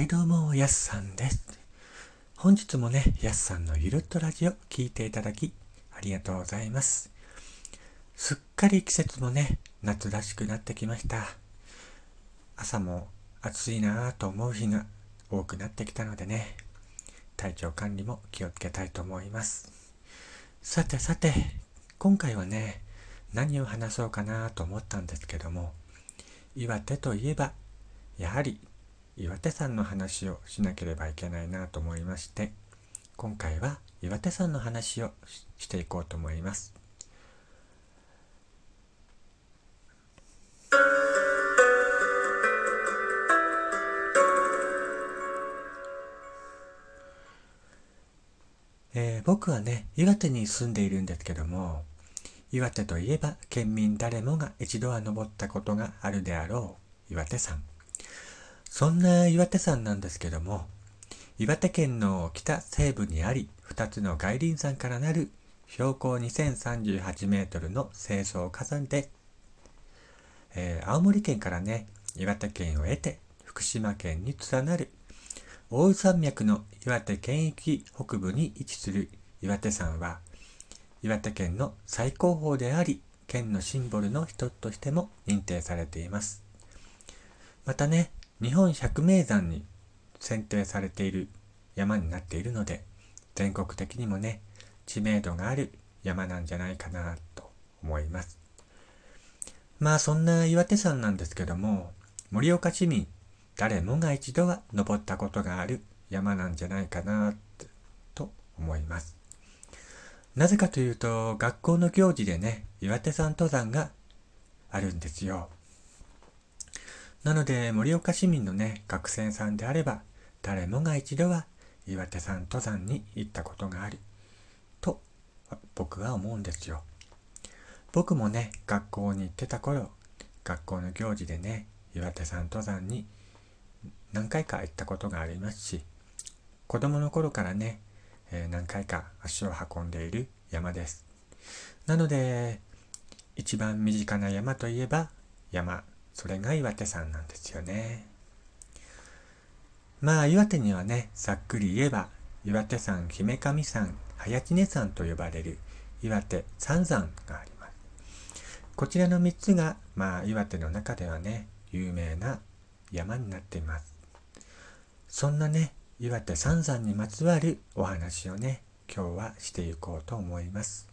はいどうも、やすさんです。本日もね、やすさんのゆるっとラジオ聞いていただきありがとうございます。すっかり季節もね、夏らしくなってきました。朝も暑いなぁと思う日が多くなってきたのでね、体調管理も気をつけたいと思います。さてさて、今回はね、何を話そうかなと思ったんですけども、岩手といえば、やはり岩手山の話をしなければいけないなと思いまして今回は岩手山の話をしていこうと思います。えー、僕はね岩手に住んでいるんですけども岩手といえば県民誰もが一度は登ったことがあるであろう岩手山そんな岩手山なんですけども、岩手県の北西部にあり、2つの外輪山からなる標高2038メートルの清掃火山で、えー、青森県からね、岩手県を得て福島県に連なる大宇山脈の岩手県域北部に位置する岩手山は、岩手県の最高峰であり、県のシンボルの一つとしても認定されています。またね、日本百名山に選定されている山になっているので全国的にもね知名度がある山なんじゃないかなと思います。まあそんな岩手山なんですけども盛岡市民誰もが一度は登ったことがある山なんじゃないかなと思います。なぜかというと学校の行事でね岩手山登山があるんですよ。なので盛岡市民のね学生さんであれば誰もが一度は岩手山登山に行ったことがあると僕は思うんですよ。僕もね学校に行ってた頃学校の行事でね岩手山登山に何回か行ったことがありますし子供の頃からね、えー、何回か足を運んでいる山です。なので一番身近な山といえば山それが岩手山なんですよね。まあ岩手にはね、ざっくり言えば、岩手山、姫神山、早知根山と呼ばれる岩手三山があります。こちらの3つが、まあ岩手の中ではね、有名な山になっています。そんなね、岩手三山にまつわるお話をね、今日はしていこうと思います。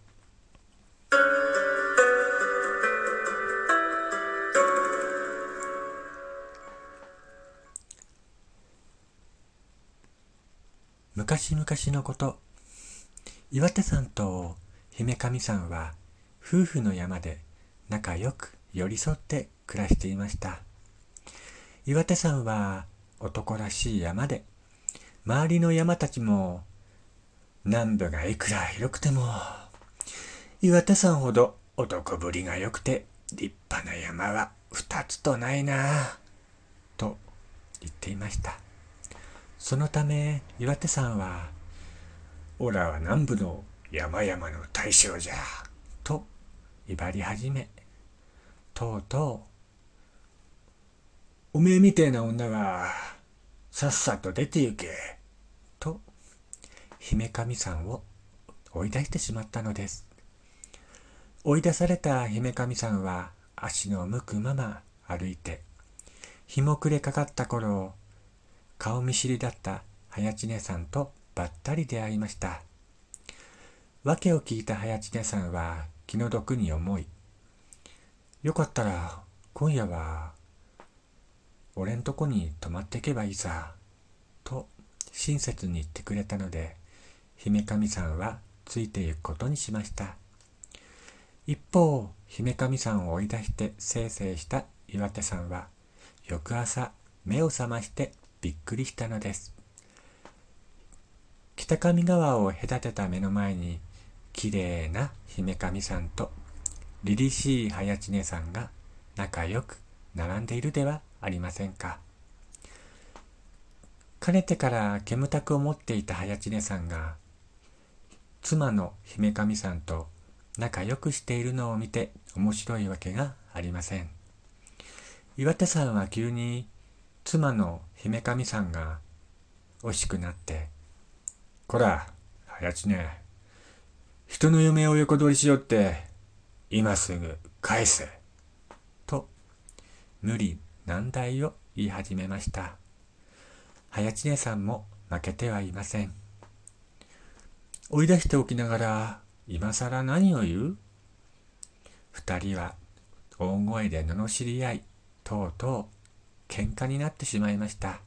昔々のこと、岩手山と姫神山は夫婦の山で仲良く寄り添って暮らしていました。岩手山は男らしい山で、周りの山たちも南部がいくら広くても、岩手山ほど男ぶりが良くて立派な山は二つとないなと言っていました。そのため岩手山は「オラは南部の山々の大将じゃ」と威張り始めとうとう「おめえみてえな女はさっさと出て行け」と姫神さんを追い出してしまったのです。追い出された姫神さんは足の向くまま歩いて日も暮れかかった頃顔見知りだった早知根さんとばったり出会いました。訳を聞いた早知根さんは気の毒に思い、よかったら今夜は俺んとこに泊まっていけばいいさ、と親切に言ってくれたので、姫神さんはついていくことにしました。一方、姫神さんを追い出してせいせいした岩手さんは、翌朝目を覚ましてびっくりしたのです。北上川を隔てた目の前に、きれいな姫神さんと凛々しい早知根さんが仲良く並んでいるではありませんか。かねてから煙たくを持っていた早知根さんが、妻の姫神さんと仲良くしているのを見て面白いわけがありません。岩手さんは急に妻の姫神さんが惜しくなって、こら、はやちね、人の嫁を横取りしよって、今すぐ返せ。と、無理難題を言い始めました。はやちねさんも負けてはいません。追い出しておきながら、今更何を言う？二人は大声で罵り合い、とうとう喧嘩になってしまいました。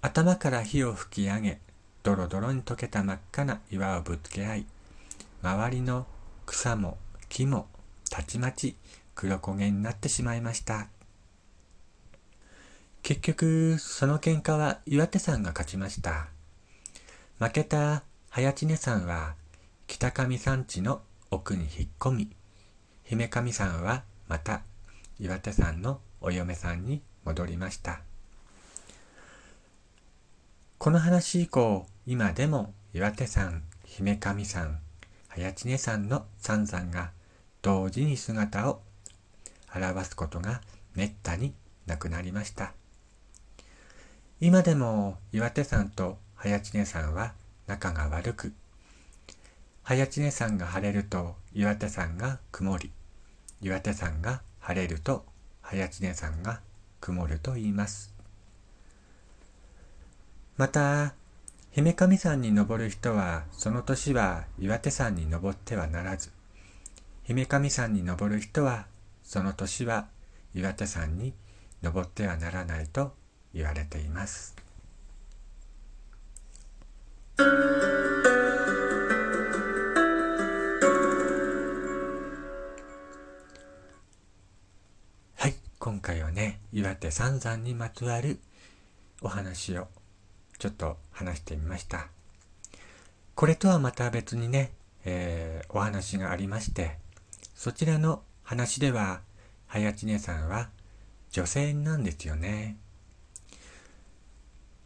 頭から火を吹き上げ、ドロドロに溶けた真っ赤な岩をぶつけ合い、周りの草も木もたちまち黒焦げになってしまいました。結局、その喧嘩は岩手山が勝ちました。負けた早知根山は北上山地の奥に引っ込み、姫神さんはまた岩手山のお嫁さんに戻りました。この話以降、今でも岩手山、姫神山、早知根山の三山が同時に姿を表すことがめったになくなりました。今でも岩手山と早知根山は仲が悪く、早知根山が晴れると岩手山が曇り、岩手山が晴れると早知根山が曇ると言います。また、姫神山に登る人は、その年は岩手山に登ってはならず、姫神山に登る人は、その年は岩手山に登ってはならないと言われています。ね、岩手三山にまつわるお話をちょっと話してみました。これとはまた別にね、えー、お話がありまして、そちらの話では、早知根さんは女性なんですよね。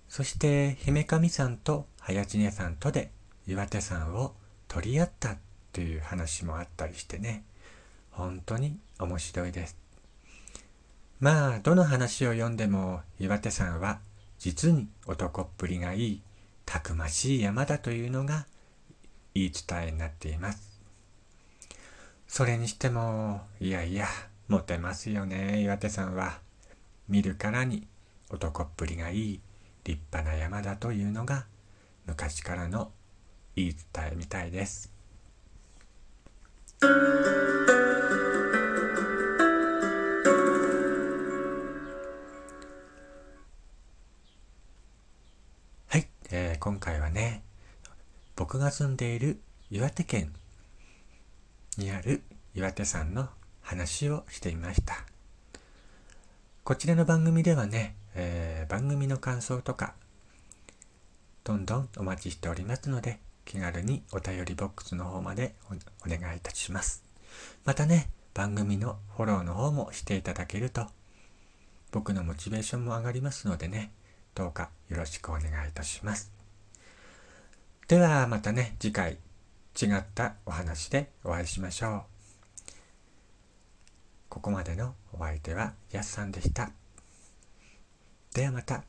そして、姫神さんと早知根さんとで岩手山を取り合ったという話もあったりしてね、本当に面白いです。まあ、どの話を読んでも岩手山は実に男っぷりがいい、たくましい山だというのが言い伝えになっています。それにしても、いやいや、モテますよね、岩手さんは。見るからに男っぷりがいい、立派な山だというのが昔からの言い伝えみたいです。今回はね、僕が住んでいる岩手県にある岩手山の話をしてみました。こちらの番組ではね、えー、番組の感想とか、どんどんお待ちしておりますので、気軽にお便りボックスの方までお願いいたします。またね、番組のフォローの方もしていただけると、僕のモチベーションも上がりますのでね、どうかよろしくお願いいたします。ではまたね、次回違ったお話でお会いしましょう。ここまでのお相手はやすさんでした。ではまた。